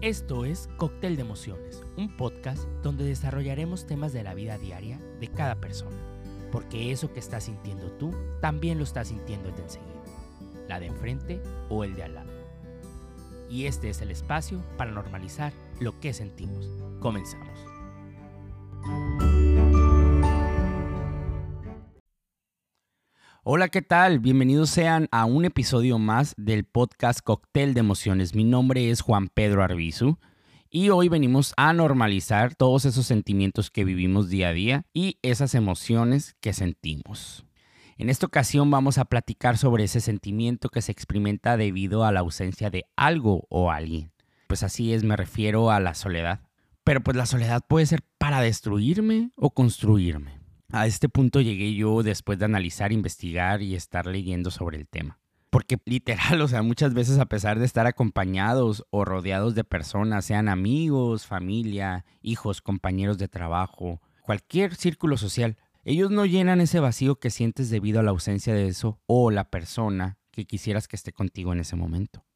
Esto es Cóctel de Emociones, un podcast donde desarrollaremos temas de la vida diaria de cada persona, porque eso que estás sintiendo tú también lo estás sintiendo el de enseguida, la de enfrente o el de al lado. Y este es el espacio para normalizar lo que sentimos. Comenzamos. Hola, ¿qué tal? Bienvenidos sean a un episodio más del podcast Cóctel de Emociones. Mi nombre es Juan Pedro Arbizu y hoy venimos a normalizar todos esos sentimientos que vivimos día a día y esas emociones que sentimos. En esta ocasión vamos a platicar sobre ese sentimiento que se experimenta debido a la ausencia de algo o alguien. Pues así es, me refiero a la soledad. Pero pues la soledad puede ser para destruirme o construirme. A este punto llegué yo después de analizar, investigar y estar leyendo sobre el tema. Porque literal, o sea, muchas veces a pesar de estar acompañados o rodeados de personas, sean amigos, familia, hijos, compañeros de trabajo, cualquier círculo social, ellos no llenan ese vacío que sientes debido a la ausencia de eso o la persona que quisieras que esté contigo en ese momento.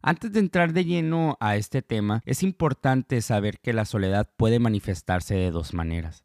Antes de entrar de lleno a este tema, es importante saber que la soledad puede manifestarse de dos maneras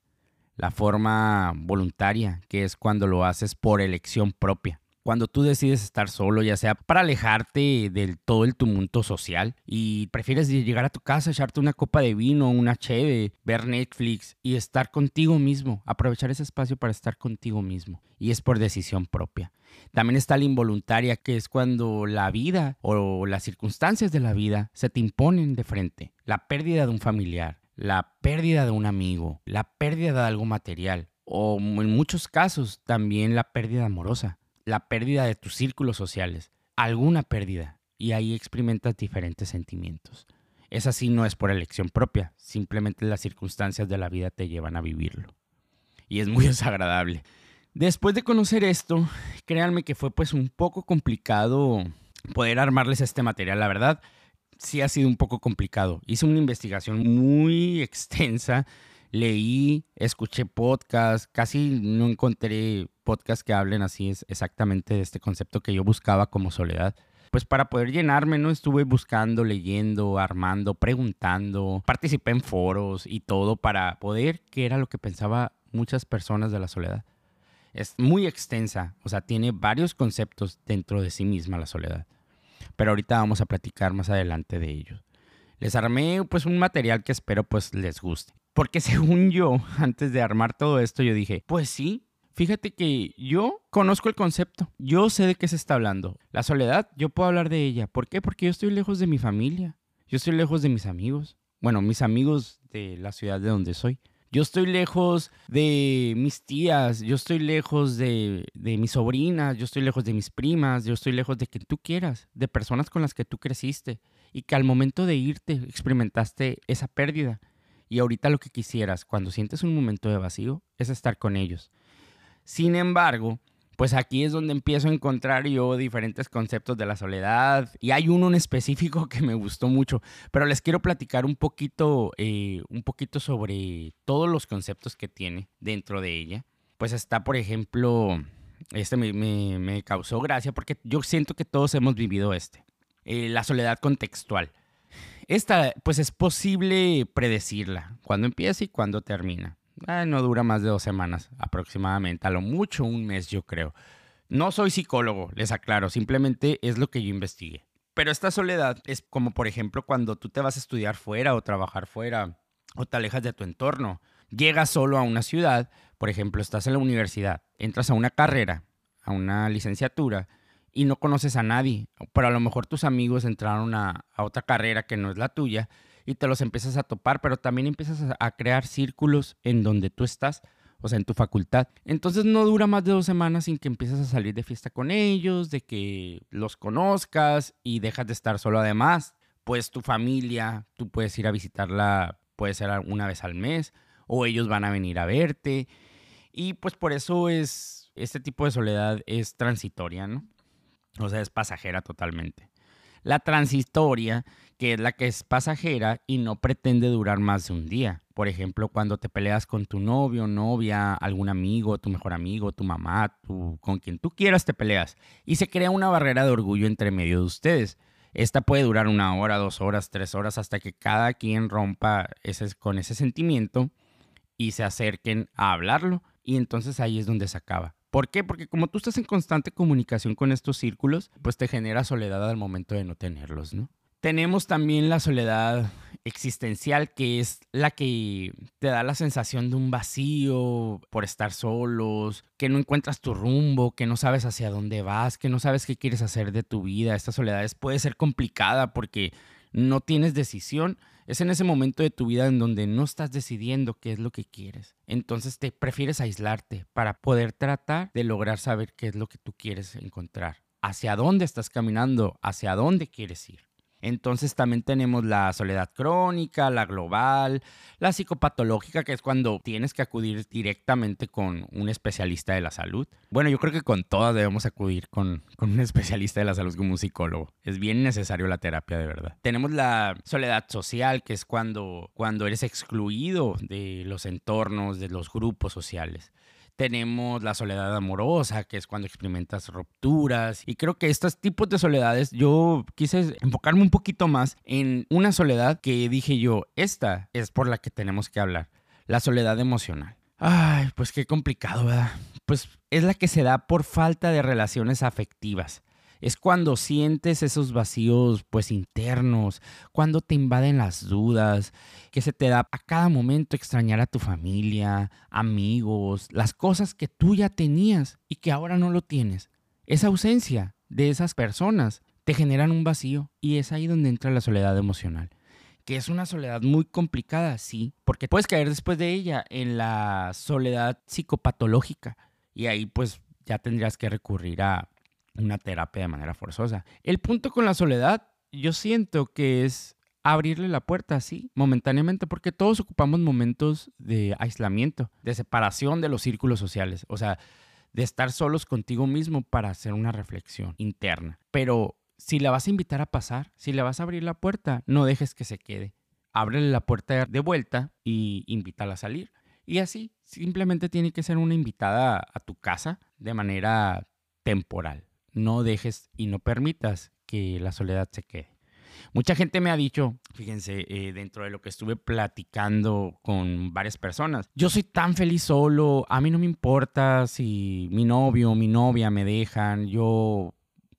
la forma voluntaria, que es cuando lo haces por elección propia. Cuando tú decides estar solo, ya sea para alejarte del todo el tumulto social y prefieres llegar a tu casa, echarte una copa de vino, una cheve, ver Netflix y estar contigo mismo, aprovechar ese espacio para estar contigo mismo. Y es por decisión propia. También está la involuntaria, que es cuando la vida o las circunstancias de la vida se te imponen de frente. La pérdida de un familiar, la pérdida de un amigo, la pérdida de algo material o en muchos casos también la pérdida amorosa, la pérdida de tus círculos sociales, alguna pérdida y ahí experimentas diferentes sentimientos. Esa sí no es por elección propia, simplemente las circunstancias de la vida te llevan a vivirlo. Y es muy desagradable. Después de conocer esto, créanme que fue pues un poco complicado poder armarles este material, la verdad sí ha sido un poco complicado. Hice una investigación muy extensa, leí, escuché podcasts, casi no encontré podcasts que hablen así es exactamente de este concepto que yo buscaba como soledad. Pues para poder llenarme, ¿no? Estuve buscando, leyendo, armando, preguntando, participé en foros y todo para poder qué era lo que pensaba muchas personas de la soledad. Es muy extensa, o sea, tiene varios conceptos dentro de sí misma la soledad pero ahorita vamos a platicar más adelante de ellos. Les armé pues un material que espero pues les guste. Porque según yo, antes de armar todo esto, yo dije, pues sí, fíjate que yo conozco el concepto, yo sé de qué se está hablando. La soledad, yo puedo hablar de ella. ¿Por qué? Porque yo estoy lejos de mi familia, yo estoy lejos de mis amigos. Bueno, mis amigos de la ciudad de donde soy. Yo estoy lejos de mis tías, yo estoy lejos de, de mis sobrinas, yo estoy lejos de mis primas, yo estoy lejos de quien tú quieras, de personas con las que tú creciste y que al momento de irte experimentaste esa pérdida. Y ahorita lo que quisieras, cuando sientes un momento de vacío, es estar con ellos. Sin embargo, pues aquí es donde empiezo a encontrar yo diferentes conceptos de la soledad y hay uno en específico que me gustó mucho, pero les quiero platicar un poquito, eh, un poquito sobre todos los conceptos que tiene dentro de ella. Pues está, por ejemplo, este me, causó gracia porque yo siento que todos hemos vivido este, eh, la soledad contextual. Esta, pues es posible predecirla, cuando empieza y cuando termina. Ah, no dura más de dos semanas aproximadamente, a lo mucho un mes yo creo. No soy psicólogo, les aclaro, simplemente es lo que yo investigué. Pero esta soledad es como por ejemplo cuando tú te vas a estudiar fuera o trabajar fuera o te alejas de tu entorno. Llegas solo a una ciudad, por ejemplo, estás en la universidad, entras a una carrera, a una licenciatura y no conoces a nadie, pero a lo mejor tus amigos entraron a, a otra carrera que no es la tuya y te los empiezas a topar, pero también empiezas a, crear círculos en donde tú estás, o sea, en tu facultad. Entonces no dura más de dos semanas sin que empieces a salir de fiesta con ellos, de que los conozcas y dejas de estar solo además. Pues tu familia, tú puedes ir a visitarla, puede ser una vez al mes, o ellos van a venir a verte. Y pues por eso es, este tipo de soledad es transitoria, ¿no? O sea, es pasajera totalmente. La transitoria que es la que es pasajera y no pretende durar más de un día. Por ejemplo, cuando te peleas con tu novio, novia, algún amigo, tu mejor amigo, tu mamá, tu, con quien tú quieras te peleas y se crea una barrera de orgullo entre medio de ustedes. Esta puede durar una hora, dos horas, tres horas, hasta que cada quien rompa ese, con ese sentimiento y se acerquen a hablarlo. Y entonces ahí es donde se acaba. ¿Por qué? Porque como tú estás en constante comunicación con estos círculos, pues te genera soledad al momento de no tenerlos, ¿no? Tenemos también la soledad existencial, que es la que te da la sensación de un vacío por estar solos, que no encuentras tu rumbo, que no sabes hacia dónde vas, que no sabes qué quieres hacer de tu vida. Esta soledad puede ser complicada porque no tienes decisión. Es en ese momento de tu vida en donde no estás decidiendo qué es lo que quieres. Entonces te prefieres aislarte para poder tratar de lograr saber qué es lo que tú quieres encontrar. Hacia dónde estás caminando, hacia dónde quieres ir. Entonces también tenemos la soledad crónica, la global, la psicopatológica, que es cuando tienes que acudir directamente con un especialista de la salud. Bueno, yo creo que con todas debemos acudir con, con un especialista de la salud como un psicólogo. Es bien necesario la terapia, de verdad. Tenemos la soledad social, que es cuando, cuando eres excluido de los entornos, de los grupos sociales. Tenemos la soledad amorosa, que es cuando experimentas rupturas. Y creo que estos tipos de soledades, yo quise enfocarme un poquito más en una soledad que dije yo, esta es por la que tenemos que hablar, la soledad emocional. Ay, pues qué complicado, ¿verdad? Pues es la que se da por falta de relaciones afectivas es cuando sientes esos vacíos pues internos, cuando te invaden las dudas, que se te da a cada momento extrañar a tu familia, amigos, las cosas que tú ya tenías y que ahora no lo tienes. Esa ausencia de esas personas te generan un vacío y es ahí donde entra la soledad emocional que es una soledad muy complicada, sí, porque puedes caer después de ella en la soledad psicopatológica y ahí pues ya tendrías que recurrir a una terapia de manera forzosa. El punto con la soledad, yo siento que es abrirle la puerta así, momentáneamente, porque todos ocupamos momentos de aislamiento, de separación de los círculos sociales, o sea, de estar solos contigo mismo para hacer una reflexión interna. Pero si la vas a invitar a pasar, si le vas a abrir la puerta, no dejes que se quede. Ábrele la puerta de vuelta y invítala a salir. Y así, simplemente tiene que ser una invitada a tu casa de manera temporal no dejes y no permitas que la soledad se quede. Mucha gente me ha dicho, fíjense, eh, dentro de lo que estuve platicando con varias personas, yo soy tan feliz solo, a mí no me importa si mi novio o mi novia me dejan, yo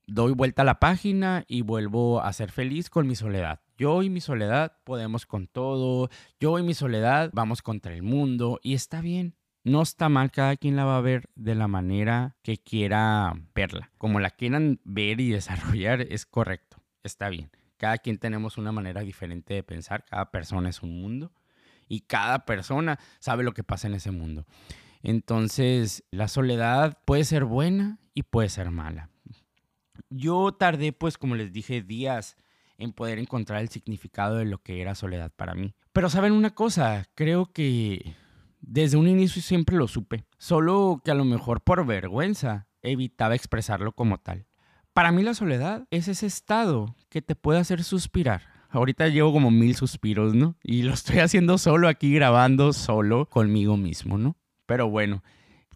doy vuelta a la página y vuelvo a ser feliz con mi soledad. Yo y mi soledad podemos con todo, yo y mi soledad vamos contra el mundo y está bien. No está mal, cada quien la va a ver de la manera que quiera verla. Como la quieran ver y desarrollar es correcto, está bien. Cada quien tenemos una manera diferente de pensar, cada persona es un mundo y cada persona sabe lo que pasa en ese mundo. Entonces, la soledad puede ser buena y puede ser mala. Yo tardé, pues, como les dije, días en poder encontrar el significado de lo que era soledad para mí. Pero saben una cosa, creo que desde un inicio siempre lo supe, solo que a lo mejor por vergüenza evitaba expresarlo como tal. Para mí la soledad es ese estado que te puede hacer suspirar. Ahorita llevo como mil suspiros, ¿no? Y lo estoy haciendo solo aquí grabando solo conmigo mismo, ¿no? Pero bueno,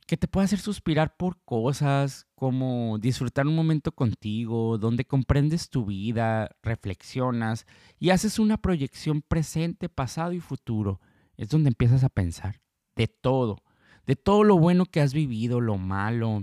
que te puede hacer suspirar por cosas como disfrutar un momento contigo, donde comprendes tu vida, reflexionas y haces una proyección presente, pasado y futuro. Es donde empiezas a pensar de todo, de todo lo bueno que has vivido, lo malo.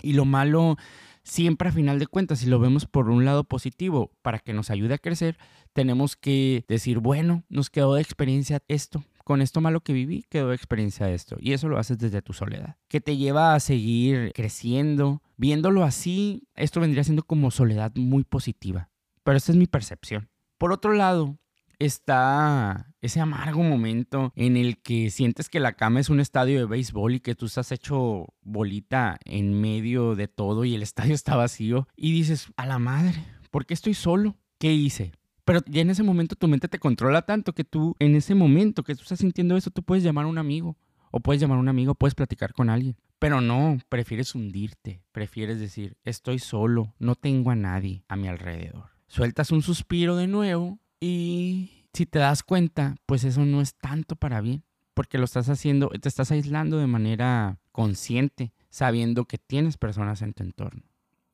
Y lo malo, siempre a final de cuentas, si lo vemos por un lado positivo, para que nos ayude a crecer, tenemos que decir, bueno, nos quedó de experiencia esto. Con esto malo que viví, quedó de experiencia esto. Y eso lo haces desde tu soledad. Que te lleva a seguir creciendo. Viéndolo así, esto vendría siendo como soledad muy positiva. Pero esta es mi percepción. Por otro lado, está ese amargo momento en el que sientes que la cama es un estadio de béisbol y que tú estás hecho bolita en medio de todo y el estadio está vacío y dices, a la madre, ¿por qué estoy solo? ¿Qué hice? Pero ya en ese momento tu mente te controla tanto que tú, en ese momento que tú estás sintiendo eso, tú puedes llamar a un amigo. O puedes llamar a un amigo, puedes platicar con alguien. Pero no, prefieres hundirte. Prefieres decir, estoy solo, no tengo a nadie a mi alrededor. Sueltas un suspiro de nuevo y si te das cuenta, pues eso no es tanto para bien, porque lo estás haciendo, te estás aislando de manera consciente, sabiendo que tienes personas en tu entorno.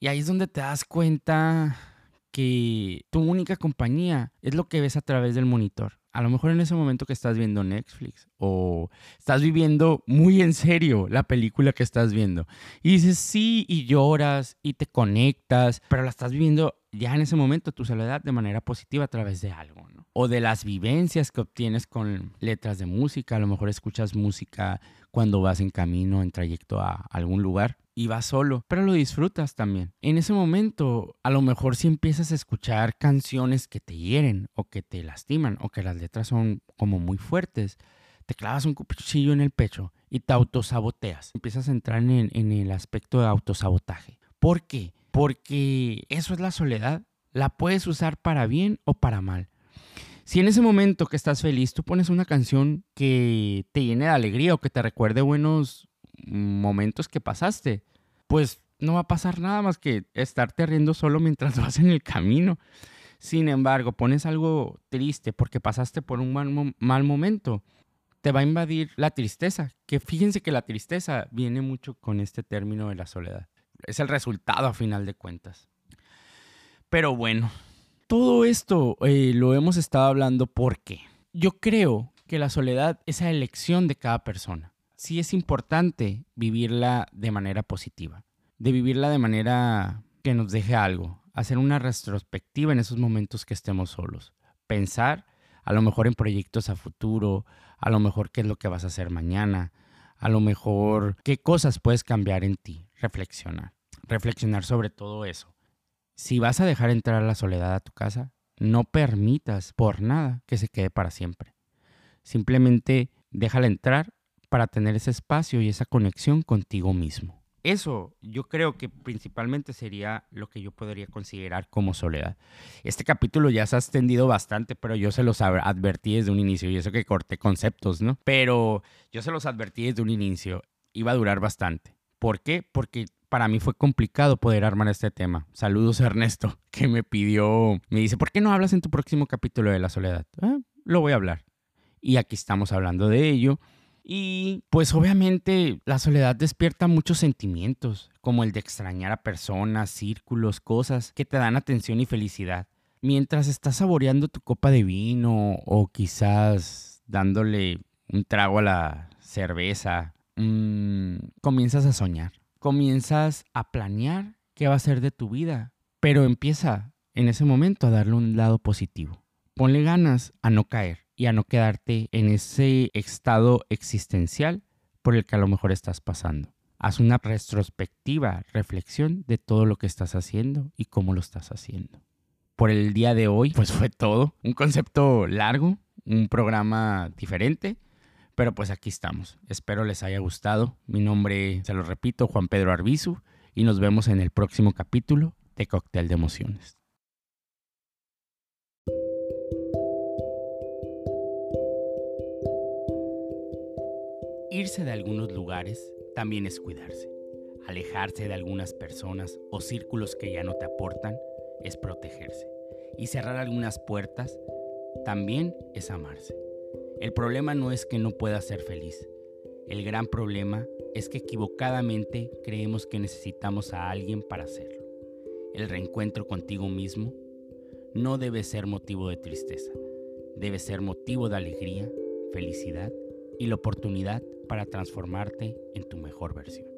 Y ahí es donde te das cuenta que tu única compañía es lo que ves a través del monitor. A lo mejor en ese momento que estás viendo Netflix o estás viviendo muy en serio la película que estás viendo. Y dices sí y lloras y te conectas, pero la estás viviendo ya en ese momento tu soledad de manera positiva a través de algo. O de las vivencias que obtienes con letras de música. A lo mejor escuchas música cuando vas en camino, en trayecto a algún lugar y vas solo, pero lo disfrutas también. En ese momento, a lo mejor si empiezas a escuchar canciones que te hieren o que te lastiman o que las letras son como muy fuertes, te clavas un cuchillo en el pecho y te autosaboteas. Empiezas a entrar en, en el aspecto de autosabotaje. ¿Por qué? Porque eso es la soledad. La puedes usar para bien o para mal. Si en ese momento que estás feliz tú pones una canción que te llene de alegría o que te recuerde buenos momentos que pasaste, pues no va a pasar nada más que estarte riendo solo mientras vas en el camino. Sin embargo, pones algo triste porque pasaste por un mal, mal, momento, te va a invadir la tristeza, que fíjense que la tristeza viene mucho con este término de la soledad. Es el resultado a final de cuentas. Pero bueno, todo esto eh, lo hemos estado hablando porque yo creo que la soledad es la elección de cada persona sí es importante vivirla de manera positiva, de vivirla de manera que nos deje algo, hacer una retrospectiva en esos momentos que estemos solos, pensar a lo mejor en proyectos a futuro, a lo mejor qué es lo que vas a hacer mañana, a lo mejor qué cosas puedes cambiar en ti, reflexionar, reflexionar sobre todo eso. Si vas a dejar entrar la soledad a tu casa, no permitas por nada que se quede para siempre. Simplemente déjala entrar para tener ese espacio y esa conexión contigo mismo. Eso yo creo que principalmente sería lo que yo podría considerar como soledad. Este capítulo ya se ha extendido bastante, pero yo se los advertí desde un inicio y eso que corté conceptos, ¿no? Pero yo se los advertí desde un inicio, iba a durar bastante. ¿Por qué? Porque para mí fue complicado poder armar este tema. Saludos Ernesto, que me pidió, me dice, ¿por qué no hablas en tu próximo capítulo de la soledad? Ah, lo voy a hablar. Y aquí estamos hablando de ello. Y pues obviamente la soledad despierta muchos sentimientos, como el de extrañar a personas, círculos, cosas que te dan atención y felicidad. Mientras estás saboreando tu copa de vino o quizás dándole un trago a la cerveza, mmm, comienzas a soñar, comienzas a planear qué va a ser de tu vida, pero empieza en ese momento a darle un lado positivo. Ponle ganas a no caer y a no quedarte en ese estado existencial por el que a lo mejor estás pasando. Haz una retrospectiva, reflexión de todo lo que estás haciendo y cómo lo estás haciendo. Por el día de hoy, pues fue todo. Un concepto largo, un programa diferente, pero pues aquí estamos. Espero les haya gustado. Mi nombre, se lo repito, Juan Pedro Arbizu, y nos vemos en el próximo capítulo de Cóctel de Emociones. Irse de algunos lugares también es cuidarse. Alejarse de algunas personas o círculos que ya no te aportan es protegerse. Y cerrar algunas puertas también es amarse. El problema no es que no puedas ser feliz. El gran problema es que equivocadamente creemos que necesitamos a alguien para hacerlo. El reencuentro contigo mismo no debe ser motivo de tristeza, debe ser motivo de alegría, felicidad y la oportunidad para transformarte en tu mejor versión.